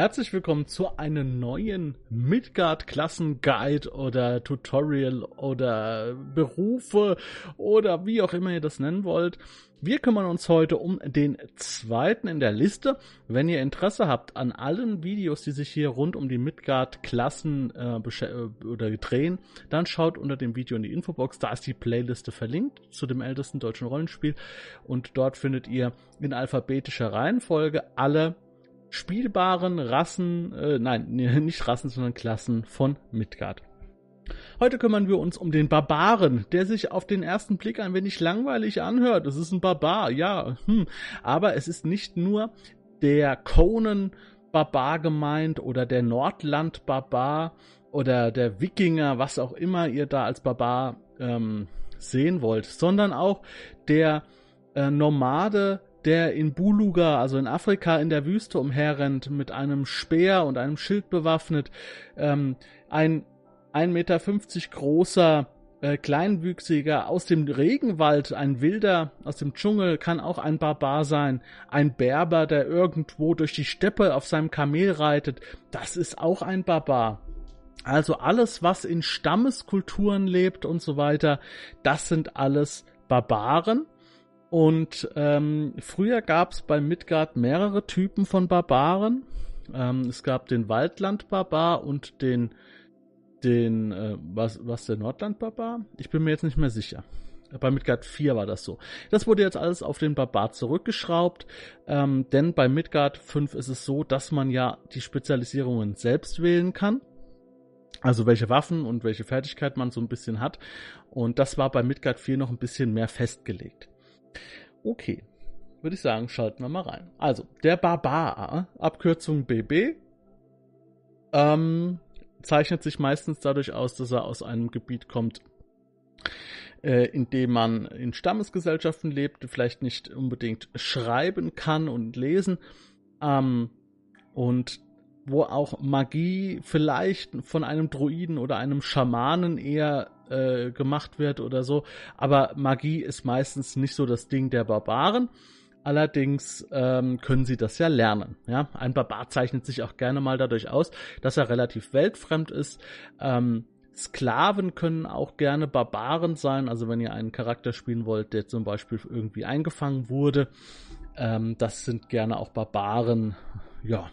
Herzlich willkommen zu einem neuen Midgard-Klassen-Guide oder Tutorial oder Berufe oder wie auch immer ihr das nennen wollt. Wir kümmern uns heute um den zweiten in der Liste. Wenn ihr Interesse habt an allen Videos, die sich hier rund um die Midgard-Klassen äh, äh, oder drehen, dann schaut unter dem Video in die Infobox. Da ist die Playliste verlinkt zu dem ältesten deutschen Rollenspiel und dort findet ihr in alphabetischer Reihenfolge alle spielbaren Rassen, äh, nein, nicht Rassen, sondern Klassen von Midgard. Heute kümmern wir uns um den Barbaren, der sich auf den ersten Blick ein wenig langweilig anhört. Es ist ein Barbar, ja, hm. aber es ist nicht nur der Conan Barbar gemeint oder der Nordland Barbar oder der Wikinger, was auch immer ihr da als Barbar ähm, sehen wollt, sondern auch der äh, Nomade der in Buluga, also in Afrika in der Wüste umherrennt, mit einem Speer und einem Schild bewaffnet, ähm, ein 1,50 Meter großer äh, Kleinwüchsiger aus dem Regenwald, ein Wilder aus dem Dschungel, kann auch ein Barbar sein. Ein Berber, der irgendwo durch die Steppe auf seinem Kamel reitet, das ist auch ein Barbar. Also alles, was in Stammeskulturen lebt und so weiter, das sind alles Barbaren. Und ähm, früher gab es bei Midgard mehrere Typen von Barbaren. Ähm, es gab den Waldland-Barbar und den, den äh, was, was der Nordland-Barbar? Ich bin mir jetzt nicht mehr sicher. Bei Midgard 4 war das so. Das wurde jetzt alles auf den Barbar zurückgeschraubt, ähm, denn bei Midgard 5 ist es so, dass man ja die Spezialisierungen selbst wählen kann. Also welche Waffen und welche Fertigkeit man so ein bisschen hat. Und das war bei Midgard 4 noch ein bisschen mehr festgelegt. Okay, würde ich sagen, schalten wir mal rein. Also, der Barbar, Abkürzung BB, ähm, zeichnet sich meistens dadurch aus, dass er aus einem Gebiet kommt, äh, in dem man in Stammesgesellschaften lebt, vielleicht nicht unbedingt schreiben kann und lesen, ähm, und wo auch Magie vielleicht von einem Druiden oder einem Schamanen eher äh, gemacht wird oder so. Aber Magie ist meistens nicht so das Ding der Barbaren. Allerdings ähm, können sie das ja lernen. Ja? Ein Barbar zeichnet sich auch gerne mal dadurch aus, dass er relativ weltfremd ist. Ähm, Sklaven können auch gerne Barbaren sein. Also wenn ihr einen Charakter spielen wollt, der zum Beispiel irgendwie eingefangen wurde, ähm, das sind gerne auch Barbaren. Ja,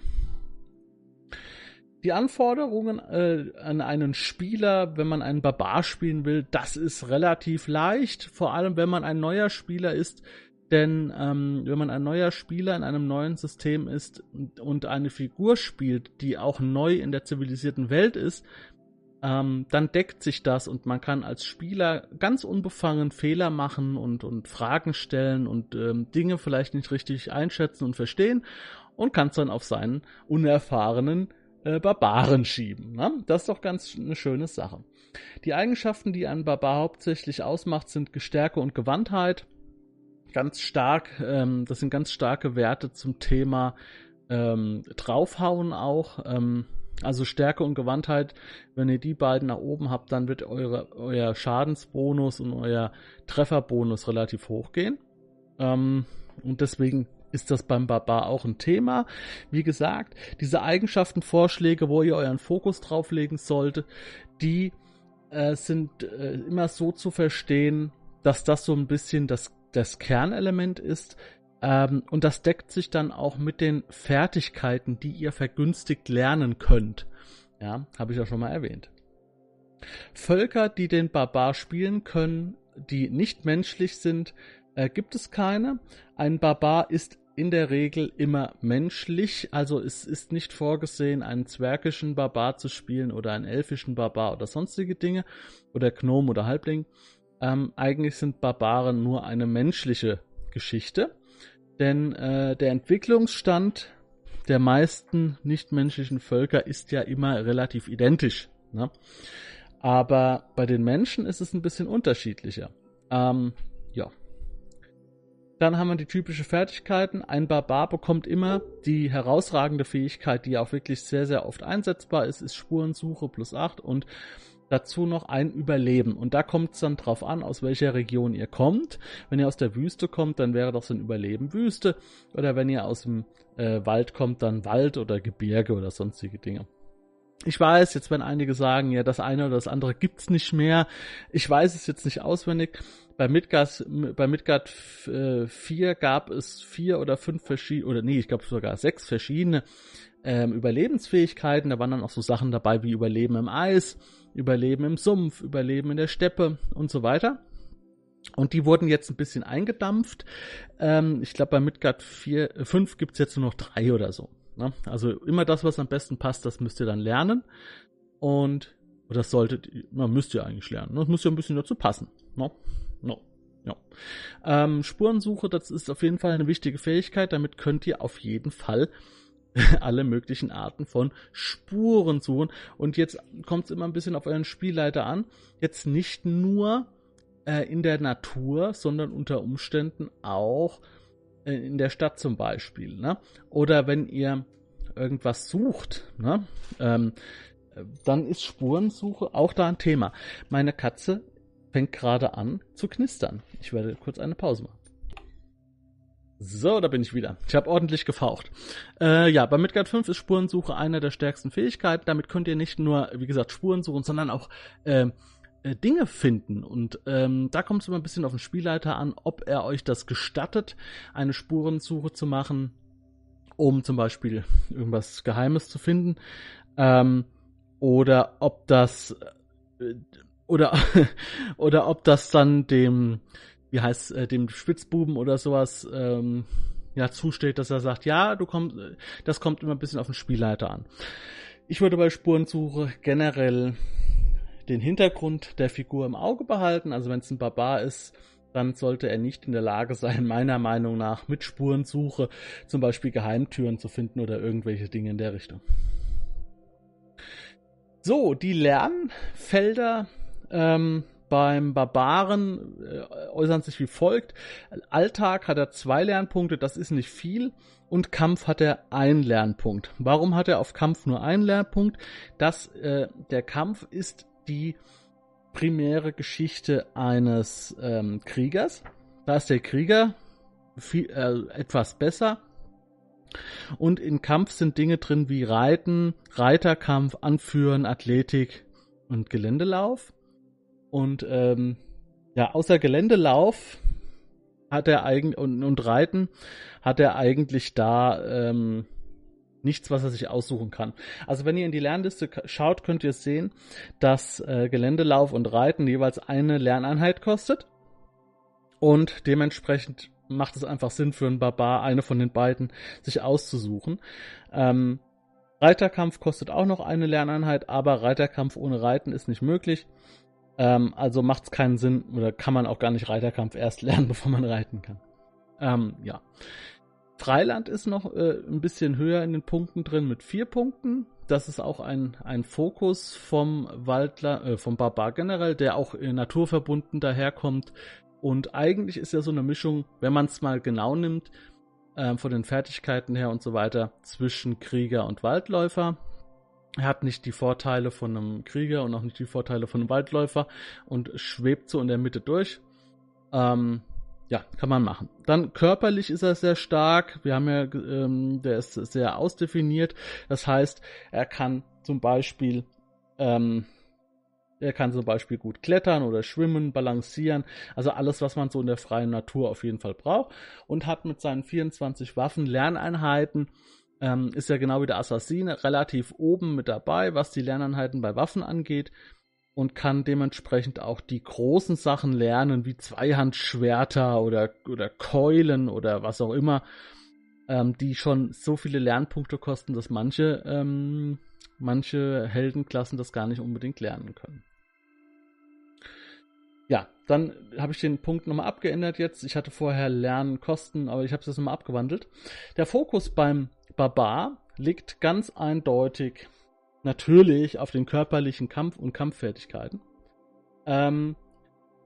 die Anforderungen äh, an einen Spieler, wenn man einen Barbar spielen will, das ist relativ leicht, vor allem wenn man ein neuer Spieler ist. Denn ähm, wenn man ein neuer Spieler in einem neuen System ist und eine Figur spielt, die auch neu in der zivilisierten Welt ist, ähm, dann deckt sich das und man kann als Spieler ganz unbefangen Fehler machen und, und Fragen stellen und ähm, Dinge vielleicht nicht richtig einschätzen und verstehen und kann es dann auf seinen unerfahrenen äh, Barbaren schieben. Ne? Das ist doch ganz eine schöne Sache. Die Eigenschaften, die einen Barbar hauptsächlich ausmacht, sind Gestärke und Gewandtheit. Ganz stark, ähm, das sind ganz starke Werte zum Thema ähm, draufhauen auch. Ähm, also Stärke und Gewandtheit, wenn ihr die beiden nach oben habt, dann wird eure, euer Schadensbonus und euer Trefferbonus relativ hoch gehen. Ähm, und deswegen ist das beim Barbar auch ein Thema. Wie gesagt, diese Eigenschaftenvorschläge, wo ihr euren Fokus drauflegen solltet, die äh, sind äh, immer so zu verstehen, dass das so ein bisschen das, das Kernelement ist. Ähm, und das deckt sich dann auch mit den Fertigkeiten, die ihr vergünstigt lernen könnt. Ja, habe ich ja schon mal erwähnt. Völker, die den Barbar spielen können, die nicht menschlich sind, äh, gibt es keine. Ein Barbar ist in der Regel immer menschlich, also es ist nicht vorgesehen, einen zwergischen Barbar zu spielen oder einen elfischen Barbar oder sonstige Dinge oder Gnom oder Halbling. Ähm, eigentlich sind Barbaren nur eine menschliche Geschichte, denn äh, der Entwicklungsstand der meisten nichtmenschlichen Völker ist ja immer relativ identisch. Ne? Aber bei den Menschen ist es ein bisschen unterschiedlicher. Ähm. Dann haben wir die typische Fertigkeiten. Ein Barbar bekommt immer die herausragende Fähigkeit, die auch wirklich sehr, sehr oft einsetzbar ist, ist Spurensuche plus 8 und dazu noch ein Überleben. Und da kommt es dann drauf an, aus welcher Region ihr kommt. Wenn ihr aus der Wüste kommt, dann wäre das ein Überleben Wüste. Oder wenn ihr aus dem äh, Wald kommt, dann Wald oder Gebirge oder sonstige Dinge. Ich weiß, jetzt werden einige sagen, ja, das eine oder das andere gibt's nicht mehr. Ich weiß es jetzt nicht auswendig. Bei Midgard, bei Midgard äh, 4 gab es vier oder fünf verschiedene, oder nee, ich glaube sogar sechs verschiedene ähm, Überlebensfähigkeiten. Da waren dann auch so Sachen dabei wie Überleben im Eis, Überleben im Sumpf, Überleben in der Steppe und so weiter. Und die wurden jetzt ein bisschen eingedampft. Ähm, ich glaube, bei Midgard 4, 5 gibt es jetzt nur noch drei oder so. Ne? Also immer das, was am besten passt, das müsst ihr dann lernen. Und das solltet, man müsst ihr eigentlich lernen. Das muss ja ein bisschen dazu passen. No? No. Ja. Ähm, Spurensuche, das ist auf jeden Fall eine wichtige Fähigkeit. Damit könnt ihr auf jeden Fall alle möglichen Arten von Spuren suchen. Und jetzt kommt es immer ein bisschen auf euren Spielleiter an. Jetzt nicht nur äh, in der Natur, sondern unter Umständen auch äh, in der Stadt zum Beispiel. Ne? Oder wenn ihr irgendwas sucht, ne? ähm, dann ist Spurensuche auch da ein Thema. Meine Katze fängt gerade an zu knistern. Ich werde kurz eine Pause machen. So, da bin ich wieder. Ich habe ordentlich gefaucht. Äh, ja, bei Midgard 5 ist Spurensuche eine der stärksten Fähigkeiten. Damit könnt ihr nicht nur, wie gesagt, Spuren suchen, sondern auch äh, äh, Dinge finden. Und ähm, da kommt es immer ein bisschen auf den Spielleiter an, ob er euch das gestattet, eine Spurensuche zu machen, um zum Beispiel irgendwas Geheimes zu finden. Ähm, oder ob das äh, oder oder ob das dann dem wie heißt äh, dem Spitzbuben oder sowas ähm, ja zusteht, dass er sagt, ja, du kommst, das kommt immer ein bisschen auf den Spielleiter an. Ich würde bei Spurensuche generell den Hintergrund der Figur im Auge behalten. Also wenn es ein Barbar ist, dann sollte er nicht in der Lage sein, meiner Meinung nach mit Spurensuche zum Beispiel Geheimtüren zu finden oder irgendwelche Dinge in der Richtung. So, die Lernfelder ähm, beim Barbaren äh, äußern sich wie folgt. Alltag hat er zwei Lernpunkte, das ist nicht viel. Und Kampf hat er einen Lernpunkt. Warum hat er auf Kampf nur einen Lernpunkt? Das, äh, der Kampf ist die primäre Geschichte eines ähm, Kriegers. Da ist der Krieger viel, äh, etwas besser. Und in Kampf sind Dinge drin wie Reiten, Reiterkampf, Anführen, Athletik und Geländelauf. Und ähm, ja, außer Geländelauf hat er eigentlich und, und Reiten hat er eigentlich da ähm, nichts, was er sich aussuchen kann. Also wenn ihr in die Lernliste schaut, könnt ihr sehen, dass äh, Geländelauf und Reiten jeweils eine Lerneinheit kostet. Und dementsprechend macht es einfach Sinn für einen Barbar, eine von den beiden sich auszusuchen. Ähm, Reiterkampf kostet auch noch eine Lerneinheit, aber Reiterkampf ohne Reiten ist nicht möglich. Ähm, also macht es keinen Sinn oder kann man auch gar nicht Reiterkampf erst lernen, bevor man reiten kann. Ähm, ja. Freiland ist noch äh, ein bisschen höher in den Punkten drin mit vier Punkten. Das ist auch ein, ein Fokus vom Waldler, äh, vom Barbar generell, der auch äh, naturverbunden daherkommt. Und eigentlich ist ja so eine Mischung, wenn man es mal genau nimmt, äh, von den Fertigkeiten her und so weiter, zwischen Krieger und Waldläufer. Er hat nicht die Vorteile von einem Krieger und auch nicht die Vorteile von einem Waldläufer und schwebt so in der Mitte durch. Ähm, ja, kann man machen. Dann körperlich ist er sehr stark. Wir haben ja, ähm, der ist sehr ausdefiniert. Das heißt, er kann zum Beispiel, ähm, er kann zum Beispiel gut klettern oder schwimmen, balancieren. Also alles, was man so in der freien Natur auf jeden Fall braucht. Und hat mit seinen 24 Waffen Lerneinheiten, ähm, ist ja genau wie der Assassine relativ oben mit dabei, was die Lerneinheiten bei Waffen angeht und kann dementsprechend auch die großen Sachen lernen, wie Zweihandschwerter oder, oder Keulen oder was auch immer, ähm, die schon so viele Lernpunkte kosten, dass manche, ähm, manche Heldenklassen das gar nicht unbedingt lernen können. Ja, dann habe ich den Punkt nochmal abgeändert jetzt. Ich hatte vorher Lernen Kosten, aber ich habe es jetzt nochmal abgewandelt. Der Fokus beim Barbar liegt ganz eindeutig natürlich auf den körperlichen Kampf und Kampffertigkeiten. Ähm,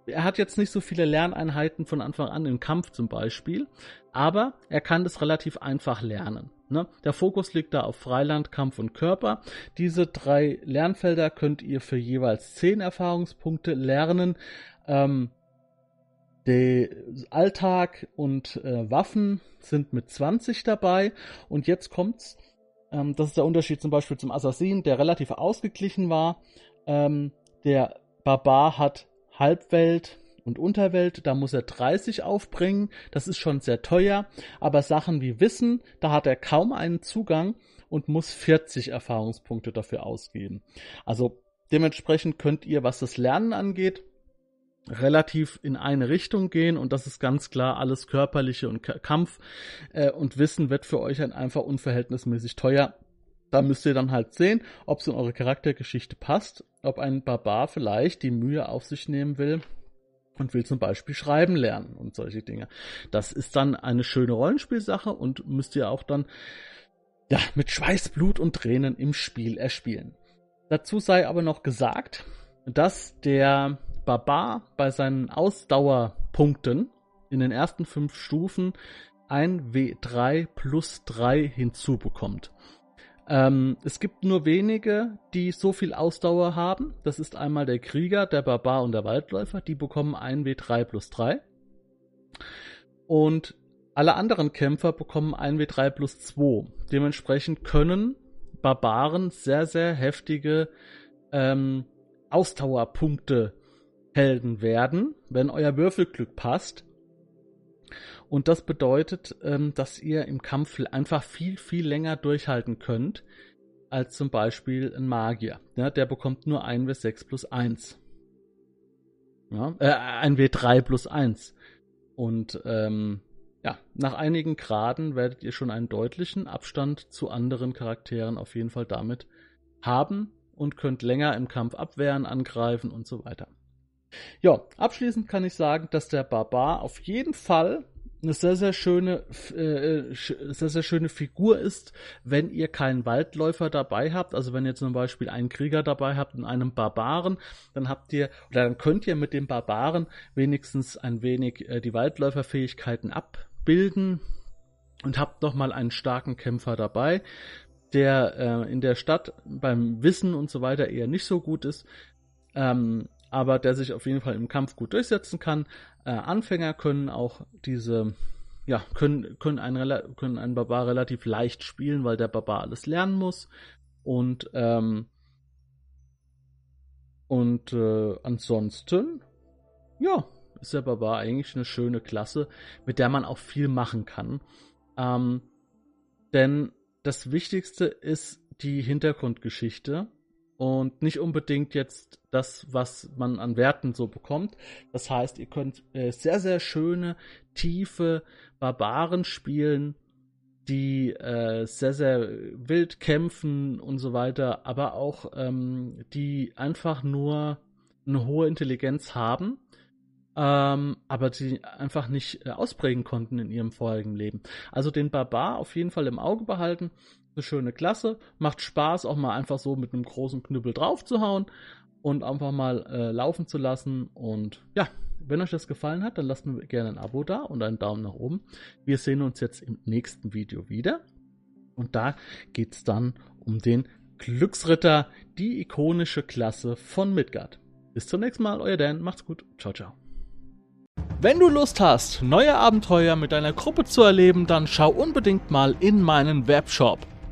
er hat jetzt nicht so viele Lerneinheiten von Anfang an im Kampf zum Beispiel, aber er kann das relativ einfach lernen. Ne? Der Fokus liegt da auf Freiland, Kampf und Körper. Diese drei Lernfelder könnt ihr für jeweils zehn Erfahrungspunkte lernen. Ähm, der Alltag und äh, Waffen sind mit 20 dabei. Und jetzt kommt's. Ähm, das ist der Unterschied zum Beispiel zum Assassin, der relativ ausgeglichen war. Ähm, der Barbar hat Halbwelt und Unterwelt, da muss er 30 aufbringen. Das ist schon sehr teuer. Aber Sachen wie Wissen, da hat er kaum einen Zugang und muss 40 Erfahrungspunkte dafür ausgeben. Also dementsprechend könnt ihr, was das Lernen angeht, relativ in eine Richtung gehen und das ist ganz klar alles körperliche und K Kampf äh, und Wissen wird für euch dann einfach unverhältnismäßig teuer. Da müsst ihr dann halt sehen, ob es in eure Charaktergeschichte passt, ob ein Barbar vielleicht die Mühe auf sich nehmen will und will zum Beispiel schreiben lernen und solche Dinge. Das ist dann eine schöne Rollenspielsache und müsst ihr auch dann ja mit Schweiß, Blut und Tränen im Spiel erspielen. Dazu sei aber noch gesagt, dass der Barbar bei seinen Ausdauerpunkten in den ersten fünf Stufen ein W3 plus 3 hinzubekommt. Ähm, es gibt nur wenige, die so viel Ausdauer haben. Das ist einmal der Krieger, der Barbar und der Waldläufer. Die bekommen ein W3 plus 3. Und alle anderen Kämpfer bekommen ein W3 plus 2. Dementsprechend können Barbaren sehr, sehr heftige ähm, Ausdauerpunkte Helden werden, wenn euer Würfelglück passt. Und das bedeutet, ähm, dass ihr im Kampf einfach viel, viel länger durchhalten könnt, als zum Beispiel ein Magier. Ja, der bekommt nur ein W6 plus 1. Ja, äh, ein W3 plus 1. Und ähm, ja, nach einigen Graden werdet ihr schon einen deutlichen Abstand zu anderen Charakteren auf jeden Fall damit haben und könnt länger im Kampf abwehren, angreifen und so weiter. Ja, abschließend kann ich sagen, dass der Barbar auf jeden Fall eine sehr, sehr schöne, äh, sehr, sehr schöne Figur ist, wenn ihr keinen Waldläufer dabei habt. Also wenn ihr zum Beispiel einen Krieger dabei habt und einen Barbaren, dann habt ihr, oder dann könnt ihr mit dem Barbaren wenigstens ein wenig äh, die Waldläuferfähigkeiten abbilden und habt nochmal einen starken Kämpfer dabei, der äh, in der Stadt beim Wissen und so weiter eher nicht so gut ist. Ähm, aber der sich auf jeden Fall im Kampf gut durchsetzen kann. Äh, Anfänger können auch diese, ja, können, können, einen, können einen Barbar relativ leicht spielen, weil der Barbar alles lernen muss. Und, ähm, und äh, ansonsten, ja, ist der Barbar eigentlich eine schöne Klasse, mit der man auch viel machen kann. Ähm, denn das Wichtigste ist die Hintergrundgeschichte und nicht unbedingt jetzt das, was man an Werten so bekommt. Das heißt, ihr könnt äh, sehr, sehr schöne, tiefe Barbaren spielen, die äh, sehr, sehr wild kämpfen und so weiter, aber auch ähm, die einfach nur eine hohe Intelligenz haben, ähm, aber die einfach nicht äh, ausprägen konnten in ihrem vorherigen Leben. Also den Barbar auf jeden Fall im Auge behalten eine schöne Klasse. Macht Spaß, auch mal einfach so mit einem großen Knüppel drauf zu hauen und einfach mal äh, laufen zu lassen. Und ja, wenn euch das gefallen hat, dann lasst mir gerne ein Abo da und einen Daumen nach oben. Wir sehen uns jetzt im nächsten Video wieder. Und da geht es dann um den Glücksritter, die ikonische Klasse von Midgard. Bis zum nächsten Mal, euer Dan. Macht's gut. Ciao, ciao. Wenn du Lust hast, neue Abenteuer mit deiner Gruppe zu erleben, dann schau unbedingt mal in meinen Webshop